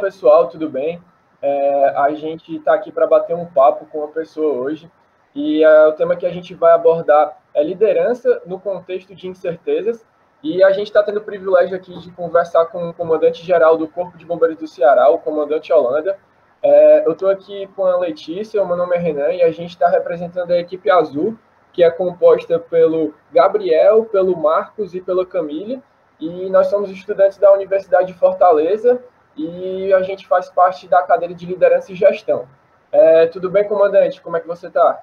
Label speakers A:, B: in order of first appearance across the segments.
A: pessoal, tudo bem? É, a gente está aqui para bater um papo com uma pessoa hoje e é, o tema que a gente vai abordar é liderança no contexto de incertezas e a gente está tendo o privilégio aqui de conversar com o comandante-geral do Corpo de Bombeiros do Ceará, o comandante Holanda. É, eu estou aqui com a Letícia, o meu nome é Renan e a gente está representando a equipe azul, que é composta pelo Gabriel, pelo Marcos e pela Camille. E nós somos estudantes da Universidade de Fortaleza e a gente faz parte da cadeira de liderança e gestão. É, tudo bem, comandante? Como é que você está?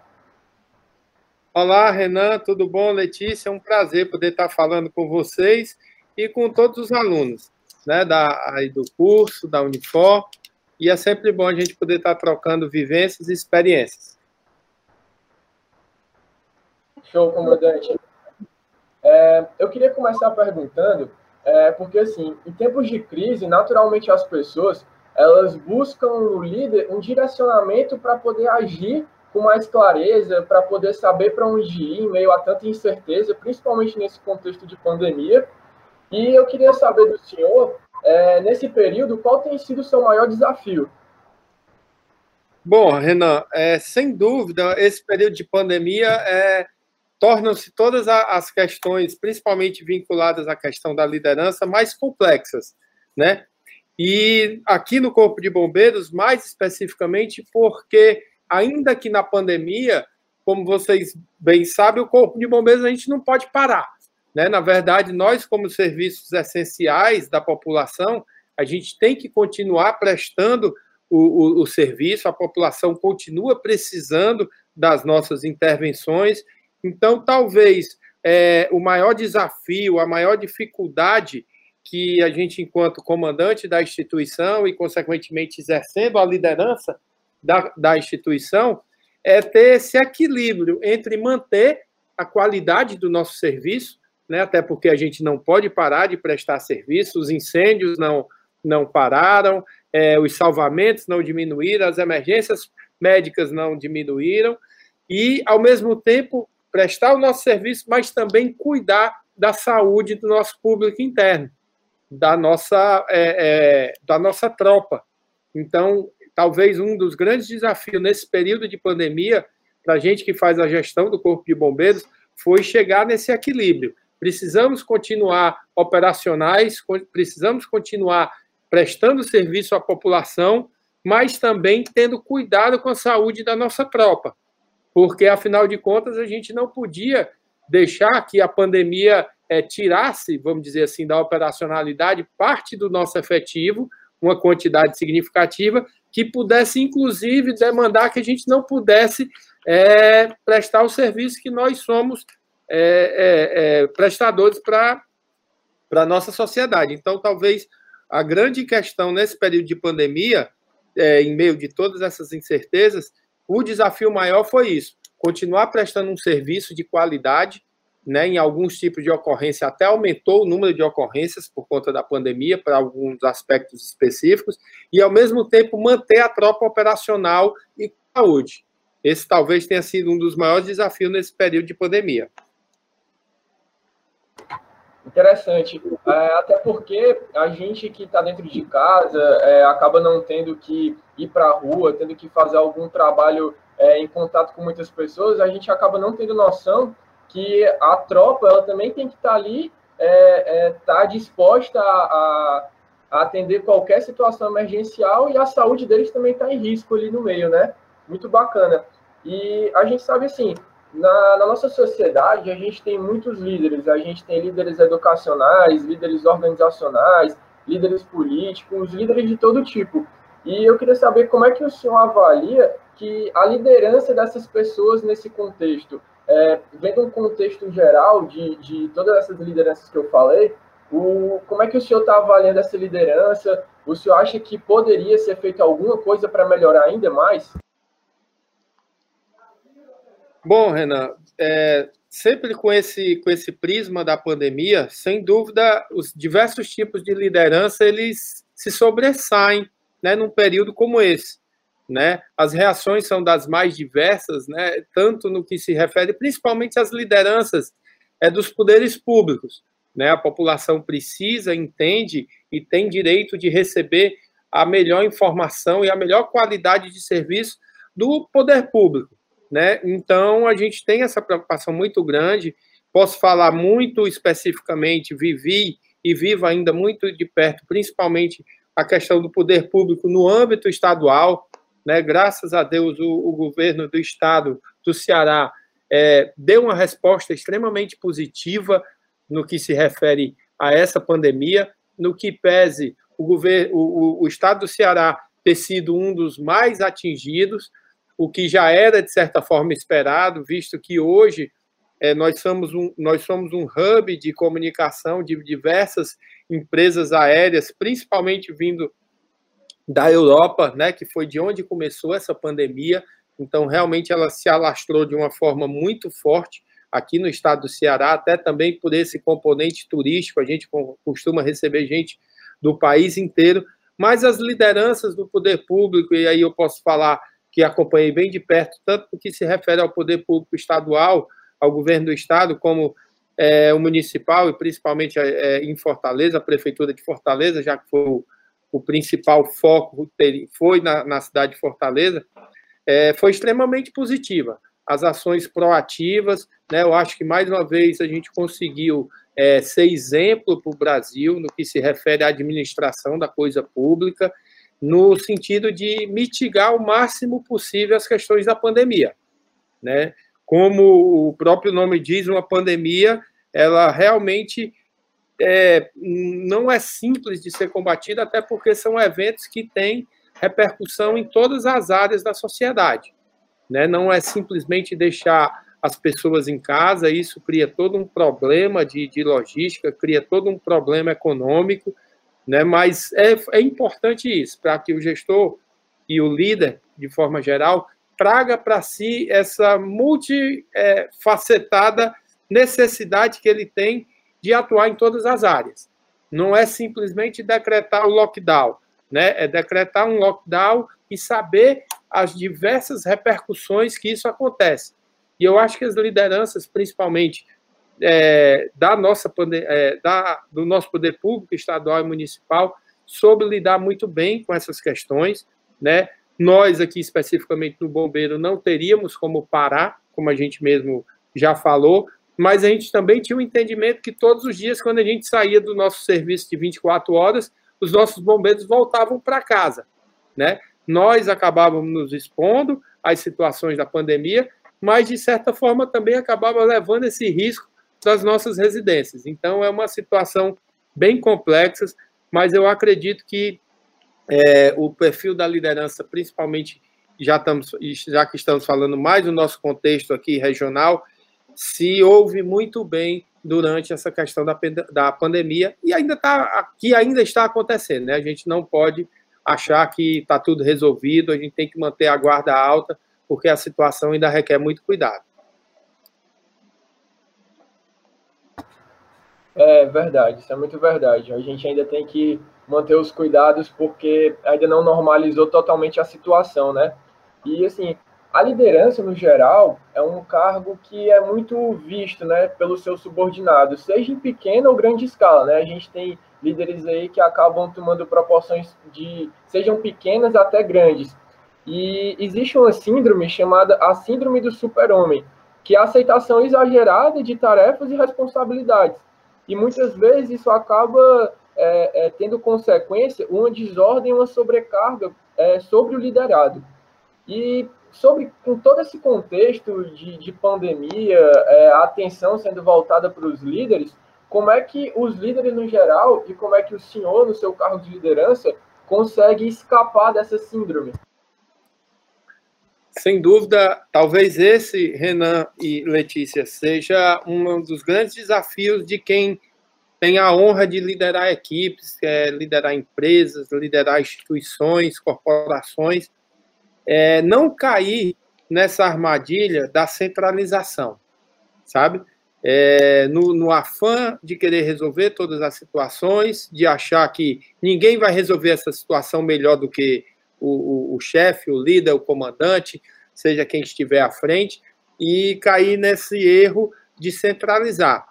B: Olá, Renan, tudo bom? Letícia, é um prazer poder estar falando com vocês e com todos os alunos né, da, aí do curso, da Unifor, e é sempre bom a gente poder estar trocando vivências e experiências.
A: Show, comandante. É, eu queria começar perguntando, é, porque assim, em tempos de crise, naturalmente as pessoas elas buscam no líder um direcionamento para poder agir com mais clareza, para poder saber para onde ir em meio a tanta incerteza, principalmente nesse contexto de pandemia. E eu queria saber do senhor, é, nesse período, qual tem sido o seu maior desafio?
B: Bom, Renan, é, sem dúvida, esse período de pandemia é, tornam-se todas as questões, principalmente vinculadas à questão da liderança, mais complexas, né? E aqui no Corpo de Bombeiros, mais especificamente, porque ainda que na pandemia, como vocês bem sabem, o Corpo de Bombeiros a gente não pode parar, né? Na verdade, nós como serviços essenciais da população, a gente tem que continuar prestando o, o, o serviço, a população continua precisando das nossas intervenções então, talvez é, o maior desafio, a maior dificuldade que a gente, enquanto comandante da instituição e, consequentemente, exercendo a liderança da, da instituição, é ter esse equilíbrio entre manter a qualidade do nosso serviço, né, até porque a gente não pode parar de prestar serviço, os incêndios não, não pararam, é, os salvamentos não diminuíram, as emergências médicas não diminuíram, e, ao mesmo tempo, prestar o nosso serviço, mas também cuidar da saúde do nosso público interno, da nossa, é, é, da nossa tropa. Então, talvez um dos grandes desafios nesse período de pandemia, para a gente que faz a gestão do Corpo de Bombeiros, foi chegar nesse equilíbrio. Precisamos continuar operacionais, precisamos continuar prestando serviço à população, mas também tendo cuidado com a saúde da nossa tropa porque, afinal de contas, a gente não podia deixar que a pandemia é, tirasse, vamos dizer assim, da operacionalidade parte do nosso efetivo, uma quantidade significativa, que pudesse, inclusive, demandar que a gente não pudesse é, prestar o serviço que nós somos é, prestadores para a nossa sociedade. Então, talvez a grande questão nesse período de pandemia, em meio de todas essas incertezas, o desafio maior foi isso: continuar prestando um serviço de qualidade, né, em alguns tipos de ocorrência, até aumentou o número de ocorrências por conta da pandemia, para alguns aspectos específicos, e ao mesmo tempo manter a tropa operacional e saúde. Esse talvez tenha sido um dos maiores desafios nesse período de pandemia.
A: Interessante. É, até porque a gente que está dentro de casa é, acaba não tendo que ir para a rua, tendo que fazer algum trabalho é, em contato com muitas pessoas, a gente acaba não tendo noção que a tropa ela também tem que estar tá ali, estar é, é, tá disposta a, a, atender qualquer situação emergencial e a saúde deles também está em risco ali no meio, né? Muito bacana. E a gente sabe assim, na, na, nossa sociedade, a gente tem muitos líderes. A gente tem líderes educacionais, líderes organizacionais, líderes políticos, líderes de todo tipo. E eu queria saber como é que o senhor avalia que a liderança dessas pessoas nesse contexto, é, vendo um contexto geral de, de todas essas lideranças que eu falei, o, como é que o senhor está avaliando essa liderança? O senhor acha que poderia ser feito alguma coisa para melhorar ainda mais?
B: Bom, Renan, é, sempre com esse, com esse prisma da pandemia, sem dúvida, os diversos tipos de liderança eles se sobressaem né, num período como esse. Né? As reações são das mais diversas, né, tanto no que se refere principalmente às lideranças é, dos poderes públicos. Né? A população precisa, entende e tem direito de receber a melhor informação e a melhor qualidade de serviço do poder público. Né? Então, a gente tem essa preocupação muito grande. Posso falar muito especificamente, vivi e vivo ainda muito de perto, principalmente a questão do poder público no âmbito estadual. Né? Graças a Deus, o, o governo do estado do Ceará é, deu uma resposta extremamente positiva no que se refere a essa pandemia, no que pese o, governo, o, o estado do Ceará ter sido um dos mais atingidos, o que já era, de certa forma, esperado, visto que hoje é, nós, somos um, nós somos um hub de comunicação de diversas empresas aéreas, principalmente vindo da Europa, né, que foi de onde começou essa pandemia. Então, realmente, ela se alastrou de uma forma muito forte aqui no estado do Ceará, até também por esse componente turístico. A gente costuma receber gente do país inteiro, mas as lideranças do poder público, e aí eu posso falar que acompanhei bem de perto, tanto no que se refere ao poder público estadual, ao governo do estado, como é, o municipal, e principalmente é, em Fortaleza, a prefeitura de Fortaleza, já que foi o, o principal foco, foi na, na cidade de Fortaleza, é, foi extremamente positiva. As ações proativas, né, eu acho que mais uma vez a gente conseguiu é, ser exemplo para o Brasil no que se refere à administração da coisa pública, no sentido de mitigar o máximo possível as questões da pandemia. Né? Como o próprio nome diz, uma pandemia, ela realmente é, não é simples de ser combatida, até porque são eventos que têm repercussão em todas as áreas da sociedade. Né? Não é simplesmente deixar as pessoas em casa, isso cria todo um problema de, de logística, cria todo um problema econômico, né? mas é, é importante isso, para que o gestor e o líder, de forma geral, traga para si essa multifacetada necessidade que ele tem de atuar em todas as áreas. Não é simplesmente decretar o lockdown, né? É decretar um lockdown e saber as diversas repercussões que isso acontece. E eu acho que as lideranças, principalmente é, da nossa é, da, do nosso poder público estadual e municipal, soube lidar muito bem com essas questões, né? Nós aqui especificamente no bombeiro não teríamos como parar, como a gente mesmo já falou, mas a gente também tinha o um entendimento que todos os dias, quando a gente saía do nosso serviço de 24 horas, os nossos bombeiros voltavam para casa, né? Nós acabávamos nos expondo às situações da pandemia, mas de certa forma também acabava levando esse risco das nossas residências. Então é uma situação bem complexa, mas eu acredito que é, o perfil da liderança, principalmente já, estamos, já que estamos falando mais do nosso contexto aqui regional, se ouve muito bem durante essa questão da, da pandemia e ainda está que ainda está acontecendo, né? A gente não pode achar que está tudo resolvido, a gente tem que manter a guarda alta, porque a situação ainda requer muito cuidado.
A: É verdade, isso é muito verdade. A gente ainda tem que manter os cuidados porque ainda não normalizou totalmente a situação, né? E assim, a liderança, no geral, é um cargo que é muito visto né, pelos seus subordinados, seja em pequena ou grande escala. Né? A gente tem líderes aí que acabam tomando proporções de sejam pequenas até grandes. E existe uma síndrome chamada a síndrome do super-homem, que é a aceitação exagerada de tarefas e responsabilidades. E muitas vezes isso acaba é, é, tendo consequência uma desordem, uma sobrecarga é, sobre o liderado. E sobre com todo esse contexto de, de pandemia, é, a atenção sendo voltada para os líderes, como é que os líderes no geral e como é que o senhor, no seu cargo de liderança, consegue escapar dessa síndrome?
B: Sem dúvida, talvez esse, Renan e Letícia, seja um dos grandes desafios de quem tem a honra de liderar equipes, é, liderar empresas, liderar instituições, corporações, é, não cair nessa armadilha da centralização, sabe? É, no, no, afã de querer resolver todas as situações, de achar que ninguém vai resolver essa situação melhor do que o, o, o chefe, o líder, o comandante, seja quem estiver à frente, e cair nesse erro de centralizar.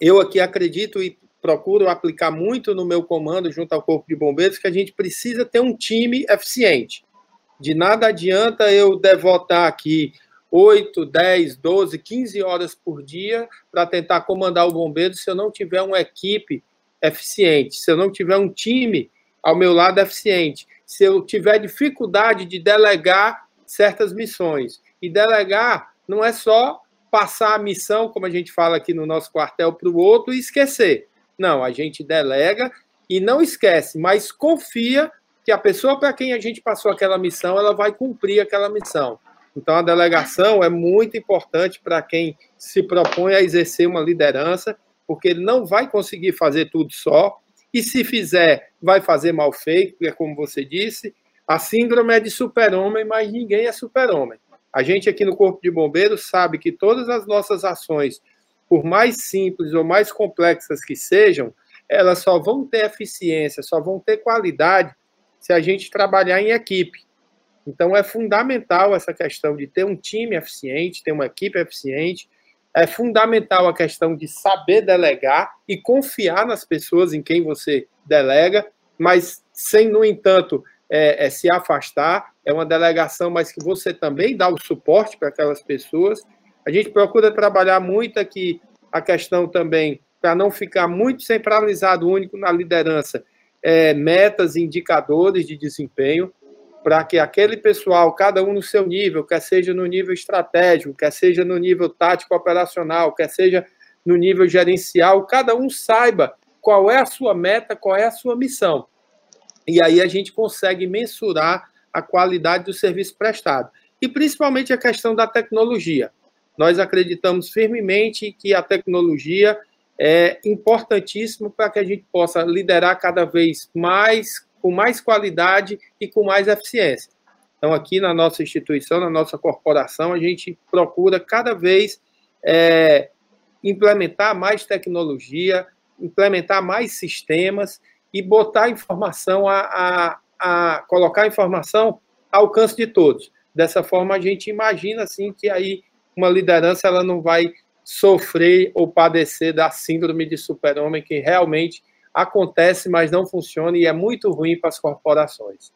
B: Eu aqui acredito, e procuro aplicar muito no meu comando junto ao Corpo de Bombeiros, que a gente precisa ter um time eficiente. De nada adianta eu devotar aqui 8, 10, 12, 15 horas por dia para tentar comandar o bombeiro se eu não tiver uma equipe eficiente, se eu não tiver um time ao meu lado eficiente, se eu tiver dificuldade de delegar certas missões. E delegar não é só passar a missão, como a gente fala aqui no nosso quartel, para o outro e esquecer. Não, a gente delega e não esquece, mas confia que a pessoa para quem a gente passou aquela missão, ela vai cumprir aquela missão. Então, a delegação é muito importante para quem se propõe a exercer uma liderança, porque ele não vai conseguir fazer tudo só, e se fizer, vai fazer mal feito, porque, como você disse, a síndrome é de super-homem, mas ninguém é super-homem. A gente aqui no Corpo de Bombeiros sabe que todas as nossas ações, por mais simples ou mais complexas que sejam, elas só vão ter eficiência, só vão ter qualidade se a gente trabalhar em equipe. Então é fundamental essa questão de ter um time eficiente, ter uma equipe eficiente. É fundamental a questão de saber delegar e confiar nas pessoas em quem você delega, mas sem, no entanto, é, é se afastar. É uma delegação, mas que você também dá o suporte para aquelas pessoas. A gente procura trabalhar muito aqui a questão também, para não ficar muito centralizado único na liderança, é, metas e indicadores de desempenho para que aquele pessoal, cada um no seu nível, quer seja no nível estratégico, quer seja no nível tático operacional, quer seja no nível gerencial, cada um saiba qual é a sua meta, qual é a sua missão. E aí a gente consegue mensurar a qualidade do serviço prestado. E principalmente a questão da tecnologia. Nós acreditamos firmemente que a tecnologia é importantíssima para que a gente possa liderar cada vez mais com mais qualidade e com mais eficiência. Então, aqui na nossa instituição, na nossa corporação, a gente procura cada vez é, implementar mais tecnologia, implementar mais sistemas e botar informação a, a, a colocar informação ao alcance de todos. Dessa forma, a gente imagina assim que aí uma liderança ela não vai sofrer ou padecer da síndrome de super-homem que realmente acontece, mas não funciona e é muito ruim para as corporações.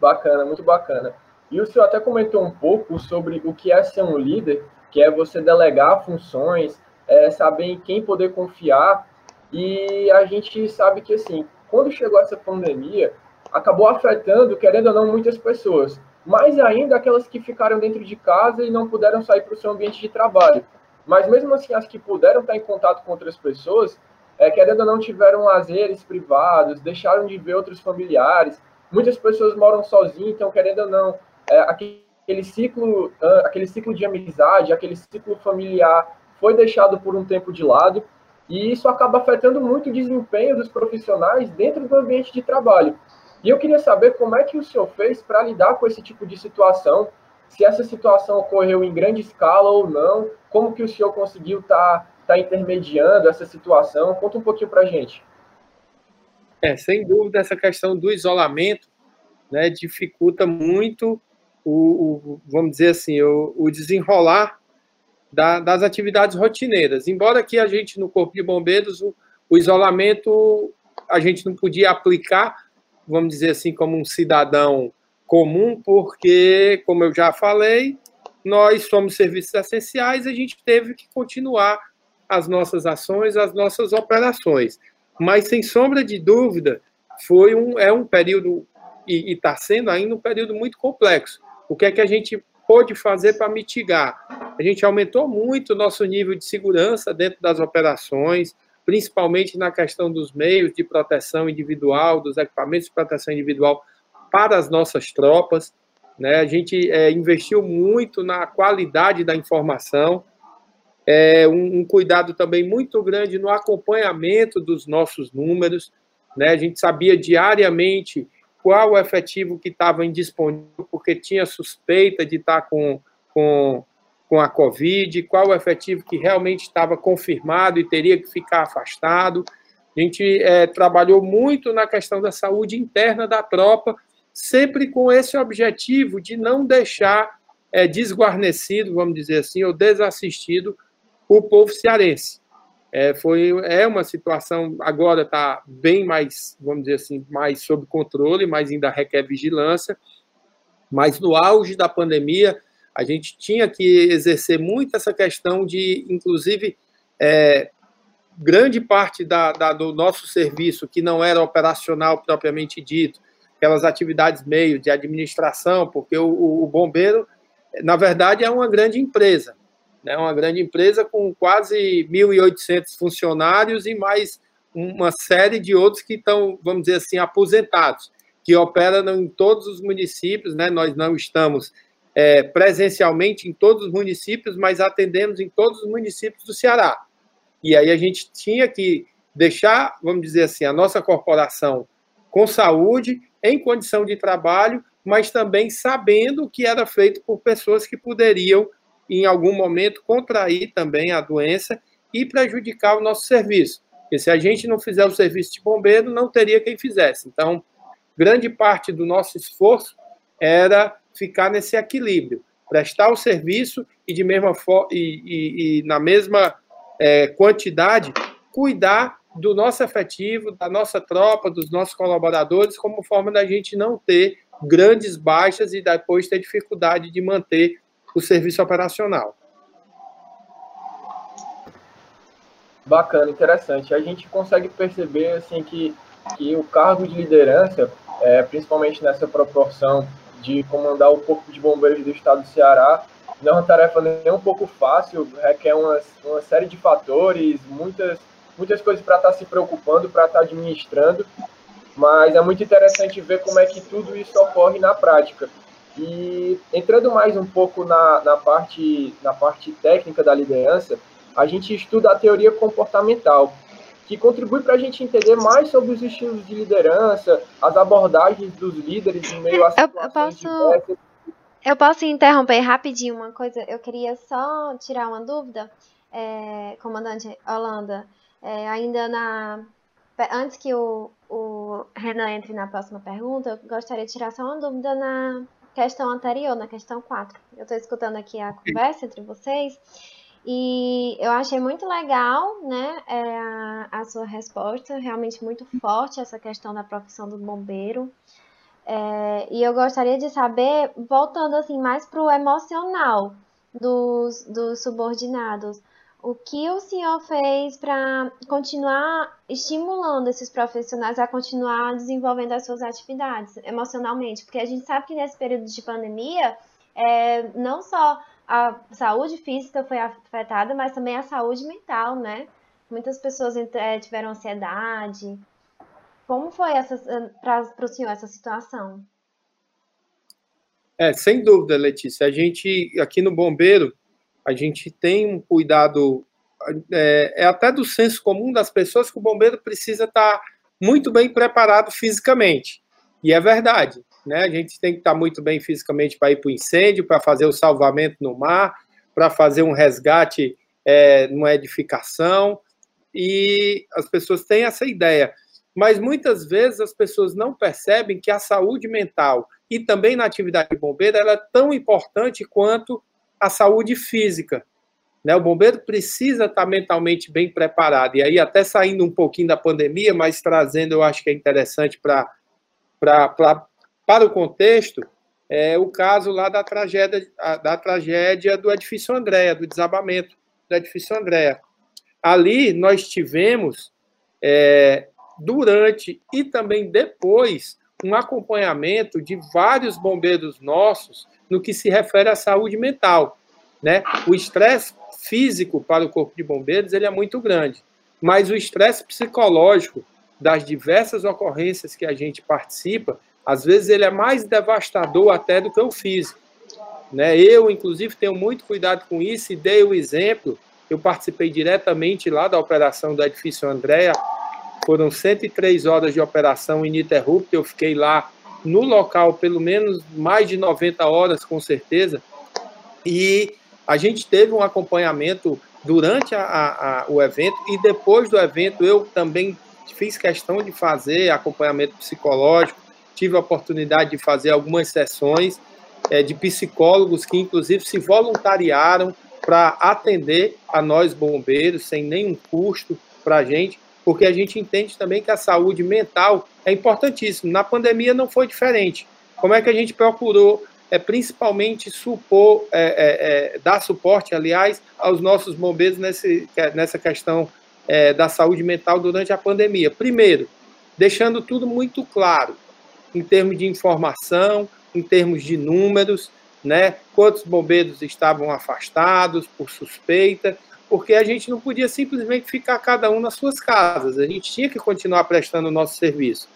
A: Bacana, muito bacana. E o senhor até comentou um pouco sobre o que é ser um líder, que é você delegar funções, é, saber em quem poder confiar. E a gente sabe que, assim, quando chegou essa pandemia, acabou afetando, querendo ou não, muitas pessoas. Mais ainda aquelas que ficaram dentro de casa e não puderam sair para o seu ambiente de trabalho. Mas mesmo assim, as que puderam estar em contato com outras pessoas, é, querendo ou não, tiveram lazeres privados, deixaram de ver outros familiares. Muitas pessoas moram sozinhas, então, querendo ou não, é, aquele, ciclo, aquele ciclo de amizade, aquele ciclo familiar foi deixado por um tempo de lado. E isso acaba afetando muito o desempenho dos profissionais dentro do ambiente de trabalho. E eu queria saber como é que o senhor fez para lidar com esse tipo de situação, se essa situação ocorreu em grande escala ou não, como que o senhor conseguiu estar tá, tá intermediando essa situação? Conta um pouquinho para a gente.
B: É, sem dúvida, essa questão do isolamento né, dificulta muito o, o vamos dizer assim, o, o desenrolar da, das atividades rotineiras. Embora que a gente, no Corpo de Bombeiros, o, o isolamento a gente não podia aplicar, vamos dizer assim, como um cidadão comum, porque, como eu já falei, nós somos serviços essenciais, a gente teve que continuar as nossas ações, as nossas operações. Mas, sem sombra de dúvida, foi um, é um período, e está sendo ainda um período muito complexo. O que é que a gente pôde fazer para mitigar? A gente aumentou muito o nosso nível de segurança dentro das operações, principalmente na questão dos meios de proteção individual, dos equipamentos de proteção individual para as nossas tropas. Né? A gente é, investiu muito na qualidade da informação, é, um, um, cuidado também muito grande no acompanhamento dos nossos números. Né? A gente sabia diariamente qual o efetivo que estava indisponível, porque tinha suspeita de estar com, com, com a Covid, qual o efetivo que realmente estava confirmado e teria que ficar afastado. A gente é, trabalhou muito na questão da saúde interna da tropa, sempre com esse objetivo de não deixar é, desguarnecido, vamos dizer assim, ou desassistido o povo cearense. É, foi, é uma situação, agora está bem mais, vamos dizer assim, mais sob controle, mas ainda requer vigilância. Mas no auge da pandemia, a gente tinha que exercer muito essa questão de, inclusive, é, grande parte da, da, do nosso serviço, que não era operacional propriamente dito, aquelas atividades meio de administração, porque o, o bombeiro, na verdade, é uma grande empresa, né? uma grande empresa com quase 1.800 funcionários e mais uma série de outros que estão, vamos dizer assim, aposentados, que operam em todos os municípios, né? nós não estamos é, presencialmente em todos os municípios, mas atendemos em todos os municípios do Ceará. E aí a gente tinha que deixar, vamos dizer assim, a nossa corporação com saúde, em condição de trabalho, mas também sabendo que era feito por pessoas que poderiam, em algum momento, contrair também a doença e prejudicar o nosso serviço. Porque se a gente não fizer o serviço de bombeiro, não teria quem fizesse. Então, grande parte do nosso esforço era ficar nesse equilíbrio, prestar o serviço e de mesma e, e, e na mesma é, quantidade cuidar do nosso efetivo, da nossa tropa, dos nossos colaboradores, como forma da gente não ter grandes baixas e depois ter dificuldade de manter o serviço operacional.
A: Bacana, interessante. A gente consegue perceber assim que, que o cargo de liderança, é, principalmente nessa proporção de comandar o Corpo de Bombeiros do Estado do Ceará não é uma tarefa nem um pouco fácil, requer uma, uma série de fatores, muitas, muitas coisas para estar tá se preocupando, para estar tá administrando, mas é muito interessante ver como é que tudo isso ocorre na prática. E entrando mais um pouco na, na, parte, na parte técnica da liderança, a gente estuda a teoria comportamental, que contribui para a gente entender mais sobre os estilos de liderança, as abordagens dos líderes em meio a situações eu posso.
C: Eu posso interromper rapidinho uma coisa? Eu queria só tirar uma dúvida, é, comandante Holanda, é, ainda na antes que o, o Renan entre na próxima pergunta, eu gostaria de tirar só uma dúvida na questão anterior, na questão 4. Eu estou escutando aqui a conversa entre vocês e eu achei muito legal, né, é, a, a, sua resposta, realmente muito forte essa questão da profissão do bombeiro. É, e eu gostaria de saber, voltando assim mais para o emocional dos, dos subordinados, o que o senhor fez para continuar estimulando esses profissionais a continuar desenvolvendo as suas atividades emocionalmente? Porque a gente sabe que nesse período de pandemia, é, não só a saúde física foi afetada, mas também a saúde mental, né? Muitas pessoas é, tiveram ansiedade. Como foi para o senhor essa situação?
B: É, sem dúvida, Letícia. A gente, aqui no Bombeiro, a gente tem um cuidado, é, é até do senso comum das pessoas que o bombeiro precisa estar muito bem preparado fisicamente. E é verdade. Né? A gente tem que estar muito bem fisicamente para ir para o incêndio, para fazer o salvamento no mar, para fazer um resgate é, numa edificação. E as pessoas têm essa ideia. Mas muitas vezes as pessoas não percebem que a saúde mental e também na atividade de bombeiro ela é tão importante quanto a saúde física. Né? O bombeiro precisa estar mentalmente bem preparado. E aí, até saindo um pouquinho da pandemia, mas trazendo, eu acho que é interessante para para o contexto, é o caso lá da tragédia, da tragédia do edifício Andréa, do desabamento do edifício Andréa. Ali nós tivemos, é, durante e também depois, um acompanhamento de vários bombeiros nossos no que se refere à saúde mental. Né? O estresse físico para o corpo de bombeiros ele é muito grande, mas o estresse psicológico das diversas ocorrências que a gente participa às vezes ele é mais devastador até do que o físico. Né? Eu, inclusive, tenho muito cuidado com isso e dei o exemplo. Eu participei diretamente lá da operação do edifício Andréa. Foram 103 horas de operação ininterrupta. Eu fiquei lá no local pelo menos mais de 90 horas, com certeza. E a gente teve um acompanhamento durante a, a, a, o evento e depois do evento eu também fiz questão de fazer acompanhamento psicológico tive a oportunidade de fazer algumas sessões é, de psicólogos que, inclusive, se voluntariaram para atender a nós bombeiros sem nenhum custo para a gente, porque a gente entende também que a saúde mental é importantíssima. Na pandemia não foi diferente. Como é que a gente procurou, é, principalmente, supor, é, é, é dar suporte, aliás, aos nossos bombeiros nesse, nessa questão é, da saúde mental durante a pandemia? Primeiro, deixando tudo muito claro, em termos de informação, em termos de números, né? Quantos bombeiros estavam afastados por suspeita, porque a gente não podia simplesmente ficar cada um nas suas casas, a gente tinha que continuar prestando o nosso serviço.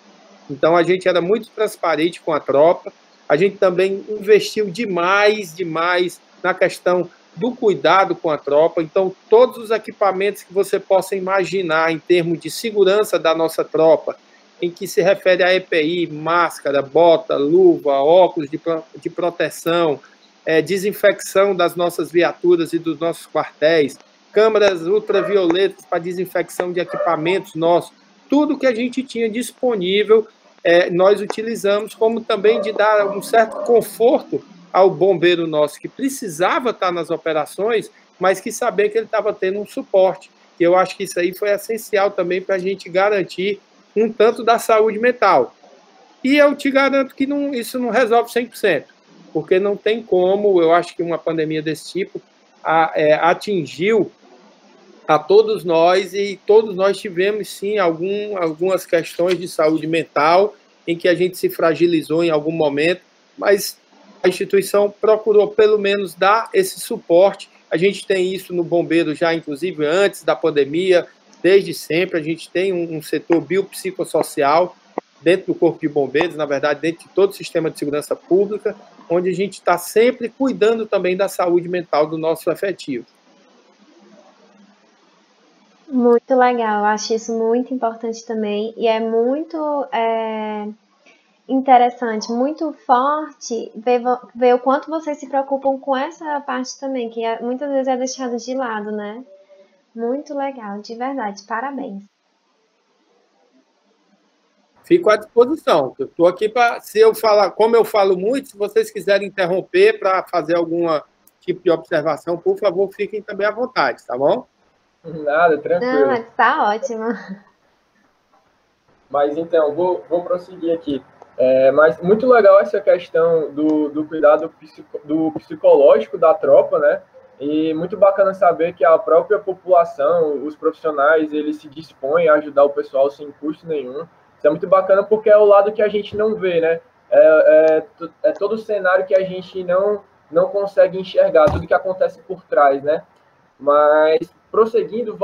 B: Então a gente era muito transparente com a tropa, a gente também investiu demais, demais na questão do cuidado com a tropa. Então, todos os equipamentos que você possa imaginar em termos de segurança da nossa tropa, em que se refere a EPI, máscara, bota, luva, óculos de, de proteção, é, desinfecção das nossas viaturas e dos nossos quartéis, câmaras ultravioletas para desinfecção de equipamentos nossos, tudo que a gente tinha disponível é, nós utilizamos, como também de dar um certo conforto ao bombeiro nosso que precisava estar nas operações, mas que sabia que ele estava tendo um suporte. E eu acho que isso aí foi essencial também para a gente garantir um tanto da saúde mental. E eu te garanto que não, isso não resolve 100%, porque não tem como, eu acho que uma pandemia desse tipo a, é, atingiu a todos nós e todos nós tivemos sim algum, algumas questões de saúde mental em que a gente se fragilizou em algum momento, mas a instituição procurou pelo menos dar esse suporte. A gente tem isso no bombeiro já, inclusive antes da pandemia, desde sempre. A gente tem um, um setor biopsicossocial dentro do Corpo de Bombeiros, na verdade, dentro de todo o sistema de segurança pública, onde a gente está sempre cuidando também da saúde mental do nosso efetivo.
C: Muito legal, eu acho isso muito importante também e é muito é, interessante, muito forte ver, ver o quanto vocês se preocupam com essa parte também, que é, muitas vezes é deixada de lado, né? Muito legal, de verdade, parabéns.
B: Fico à disposição. Eu estou aqui para, se eu falar, como eu falo muito, se vocês quiserem interromper para fazer alguma tipo de observação, por favor, fiquem também à vontade, tá bom?
A: Nada, tranquilo.
C: Não, tá ótimo.
A: Mas então, vou, vou prosseguir aqui. É, mas muito legal essa questão do, do cuidado psico, do psicológico da tropa, né? E muito bacana saber que a própria população, os profissionais, eles se dispõem a ajudar o pessoal sem custo nenhum. Isso é muito bacana porque é o lado que a gente não vê, né? É, é, é todo o cenário que a gente não, não consegue enxergar, tudo que acontece por trás, né? Mas prosseguindo,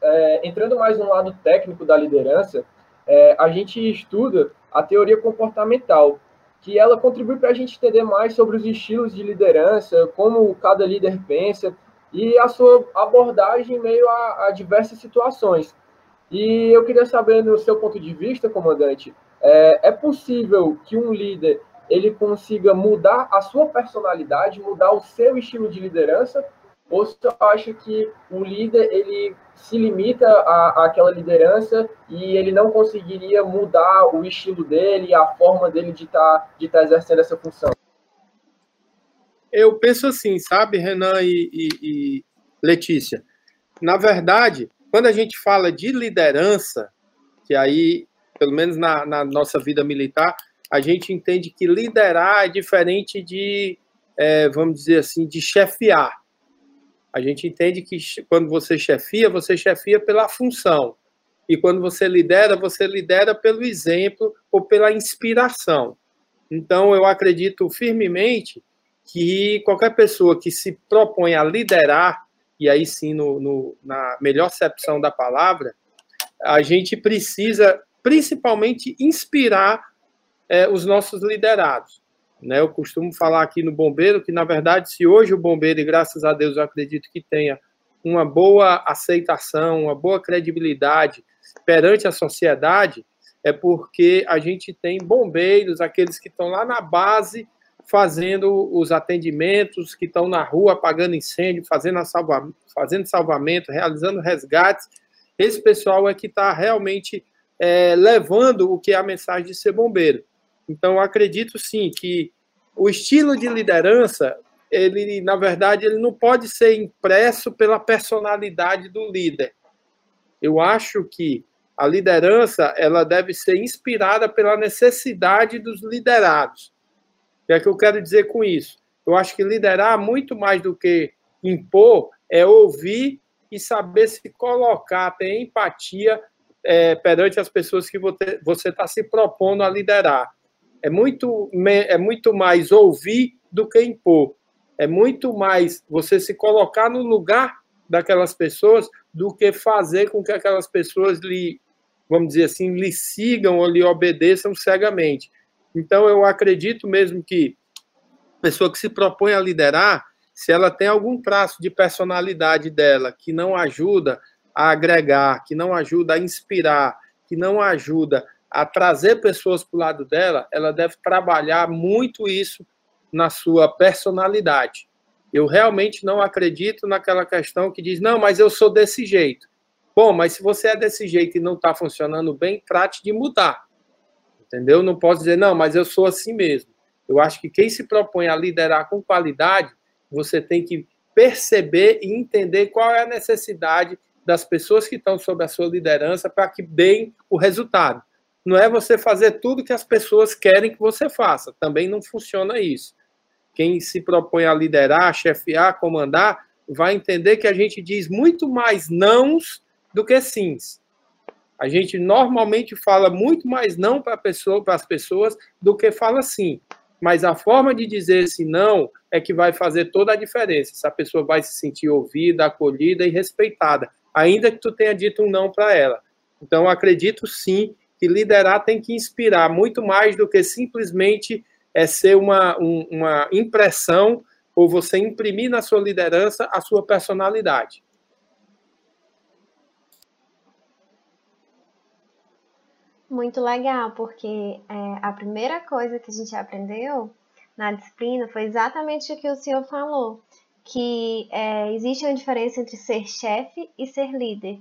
A: é, entrando mais no lado técnico da liderança, é, a gente estuda a teoria comportamental, que ela contribui para a gente entender mais sobre os estilos de liderança, como cada líder pensa e a sua abordagem em meio a, a diversas situações. E eu queria saber, no seu ponto de vista, comandante, é, é possível que um líder ele consiga mudar a sua personalidade, mudar o seu estilo de liderança, ou você acha que o líder ele se limita à, àquela liderança e ele não conseguiria mudar o estilo dele, a forma dele de estar tá, de tá exercendo essa função?
B: Eu penso assim, sabe, Renan e, e, e Letícia? Na verdade, quando a gente fala de liderança, que aí, pelo menos na, na nossa vida militar, a gente entende que liderar é diferente de, é, vamos dizer assim, de chefiar. A gente entende que quando você chefia, você chefia pela função. E quando você lidera, você lidera pelo exemplo ou pela inspiração. Então, eu acredito firmemente que qualquer pessoa que se propõe a liderar, e aí sim, no, no, na melhor acepção da palavra, a gente precisa principalmente inspirar é, os nossos liderados. Né? Eu costumo falar aqui no bombeiro que, na verdade, se hoje o bombeiro, e graças a Deus eu acredito que tenha uma boa aceitação, uma boa credibilidade perante a sociedade, é porque a gente tem bombeiros, aqueles que estão lá na base fazendo os atendimentos, que estão na rua apagando incêndio, fazendo, salva, fazendo salvamento, realizando resgates. Esse pessoal é que está realmente é, levando o que é a mensagem de ser bombeiro. Então, acredito sim que o estilo de liderança ele, na verdade, ele não pode ser impresso pela personalidade do líder. Eu acho que a liderança ela deve ser inspirada pela necessidade dos liderados. O que é que eu quero dizer com isso? Eu acho que liderar muito mais do que impor é ouvir e saber se colocar, ter empatia é, perante as pessoas que você está se propondo a liderar. É muito, é muito mais ouvir do que impor. É muito mais você se colocar no lugar daquelas pessoas do que fazer com que aquelas pessoas lhe, vamos dizer assim, lhe sigam ou lhe obedeçam cegamente. Então, eu acredito mesmo que a pessoa que se propõe a liderar, se ela tem algum traço de personalidade dela que não ajuda a agregar, que não ajuda a inspirar, que não ajuda a trazer pessoas para o lado dela, ela deve trabalhar muito isso na sua personalidade. Eu realmente não acredito naquela questão que diz, não, mas eu sou desse jeito. Bom, mas se você é desse jeito e não está funcionando bem, trate de mudar. Entendeu? Não posso dizer, não, mas eu sou assim mesmo. Eu acho que quem se propõe a liderar com qualidade você tem que perceber e entender qual é a necessidade das pessoas que estão sob a sua liderança para que deem o resultado. Não é você fazer tudo que as pessoas querem que você faça. Também não funciona isso. Quem se propõe a liderar, chefiar, comandar, vai entender que a gente diz muito mais nãos do que sims. A gente normalmente fala muito mais não para pessoa, as pessoas do que fala sim mas a forma de dizer esse não é que vai fazer toda a diferença. Se a pessoa vai se sentir ouvida, acolhida e respeitada, ainda que tu tenha dito um não para ela. Então, acredito sim que liderar tem que inspirar muito mais do que simplesmente é ser uma, um, uma impressão ou você imprimir na sua liderança a sua personalidade.
C: Muito legal, porque é, a primeira coisa que a gente aprendeu na disciplina foi exatamente o que o senhor falou, que é, existe uma diferença entre ser chefe e ser líder,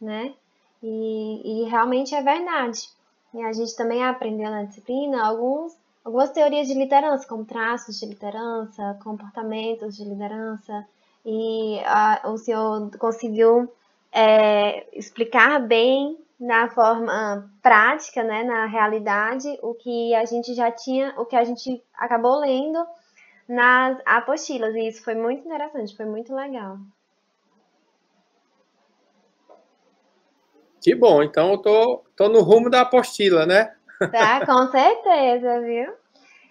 C: né? E, e, realmente é verdade. E a gente também aprendeu na disciplina alguns, algumas teorias de liderança, como traços de liderança, comportamentos de liderança, e a, o senhor conseguiu é, explicar bem na forma prática, né, na realidade, o que a gente já tinha, o que a gente acabou lendo nas apostilas. E isso foi muito interessante, foi muito legal.
B: Que bom, então eu tô, tô no rumo da apostila, né?
C: Tá, com certeza, viu?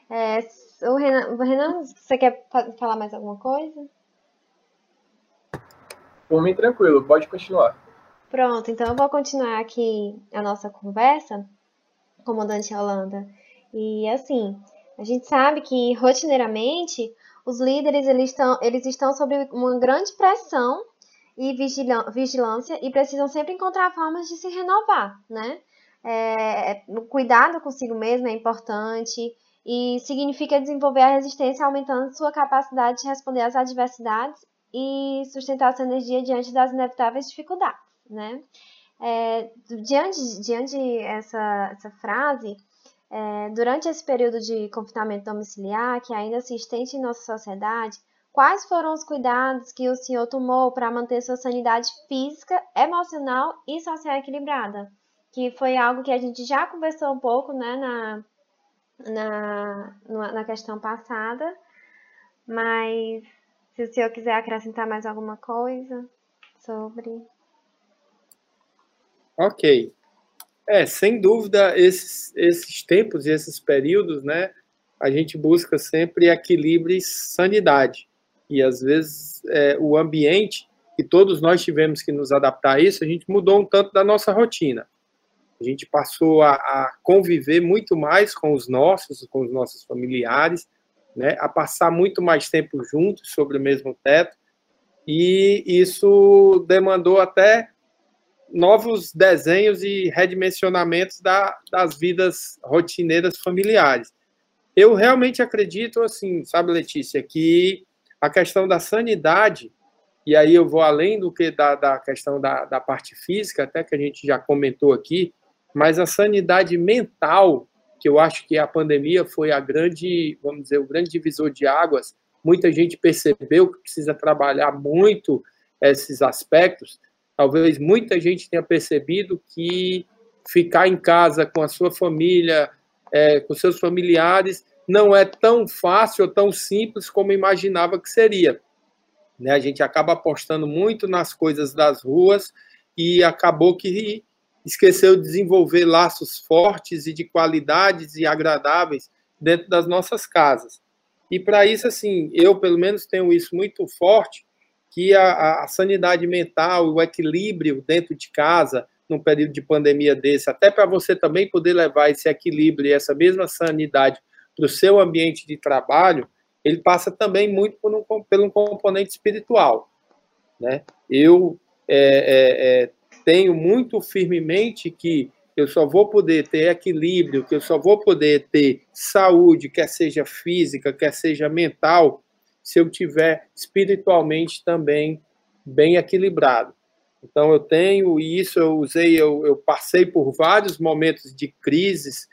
C: É, o Renan, o Renan, você quer falar mais alguma coisa?
A: Por mim, tranquilo, pode continuar.
C: Pronto, então eu vou continuar aqui a nossa conversa, comandante Holanda. E assim, a gente sabe que rotineiramente os líderes eles estão, eles estão sob uma grande pressão e vigilância e precisam sempre encontrar formas de se renovar, né? É, o cuidado consigo mesmo é importante e significa desenvolver a resistência, aumentando sua capacidade de responder às adversidades e sustentar sua energia diante das inevitáveis dificuldades né? É, diante diante essa, essa frase, é, durante esse período de confinamento domiciliar, que ainda se estende em nossa sociedade, quais foram os cuidados que o senhor tomou para manter sua sanidade física, emocional e social equilibrada? Que foi algo que a gente já conversou um pouco né, na, na, na questão passada, mas se o senhor quiser acrescentar mais alguma coisa sobre.
B: Ok. É, sem dúvida, esses, esses tempos e esses períodos, né, a gente busca sempre equilíbrio e sanidade. E, às vezes, é, o ambiente, e todos nós tivemos que nos adaptar a isso, a gente mudou um tanto da nossa rotina. A gente passou a, a conviver muito mais com os nossos, com os nossos familiares, né, a passar muito mais tempo juntos sobre o mesmo teto, e isso demandou até novos desenhos e redimensionamentos da, das vidas rotineiras familiares. Eu realmente acredito, assim, sabe, Letícia, que a questão da sanidade, e aí eu vou além do que da, da questão da, da parte física, até que a gente já comentou aqui, mas a sanidade mental, que eu acho que a pandemia foi a grande, vamos dizer, o grande divisor de águas, muita gente percebeu que precisa trabalhar muito esses aspectos. Talvez muita gente tenha percebido que ficar em casa com a sua família, é, com seus familiares, não é tão fácil ou tão simples como imaginava que seria. Né? A gente acaba apostando muito nas coisas das ruas e acabou que esqueceu de desenvolver laços fortes e de qualidades e agradáveis dentro das nossas casas. E para isso, assim, eu pelo menos tenho isso muito forte, que a, a sanidade mental, o equilíbrio dentro de casa, num período de pandemia desse, até para você também poder levar esse equilíbrio e essa mesma sanidade para o seu ambiente de trabalho, ele passa também muito por um, pelo componente espiritual. Né? Eu é, é, é, tenho muito firmemente que eu só vou poder ter equilíbrio, que eu só vou poder ter saúde, quer seja física, quer seja mental, se eu tiver espiritualmente também bem equilibrado. Então eu tenho isso, eu usei, eu, eu passei por vários momentos de crises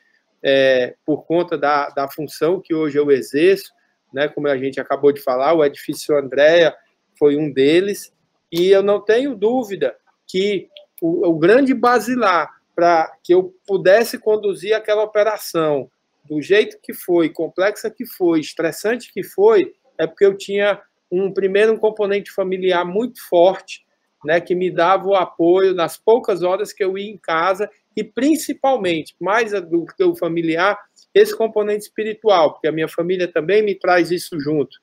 B: é, por conta da, da função que hoje eu exerço, né? Como a gente acabou de falar, o edifício Andréa foi um deles, e eu não tenho dúvida que o, o grande basilar para que eu pudesse conduzir aquela operação do jeito que foi, complexa que foi, estressante que foi, é porque eu tinha um primeiro um componente familiar muito forte, né, que me dava o apoio nas poucas horas que eu ia em casa e principalmente, mais do que o familiar, esse componente espiritual, porque a minha família também me traz isso junto,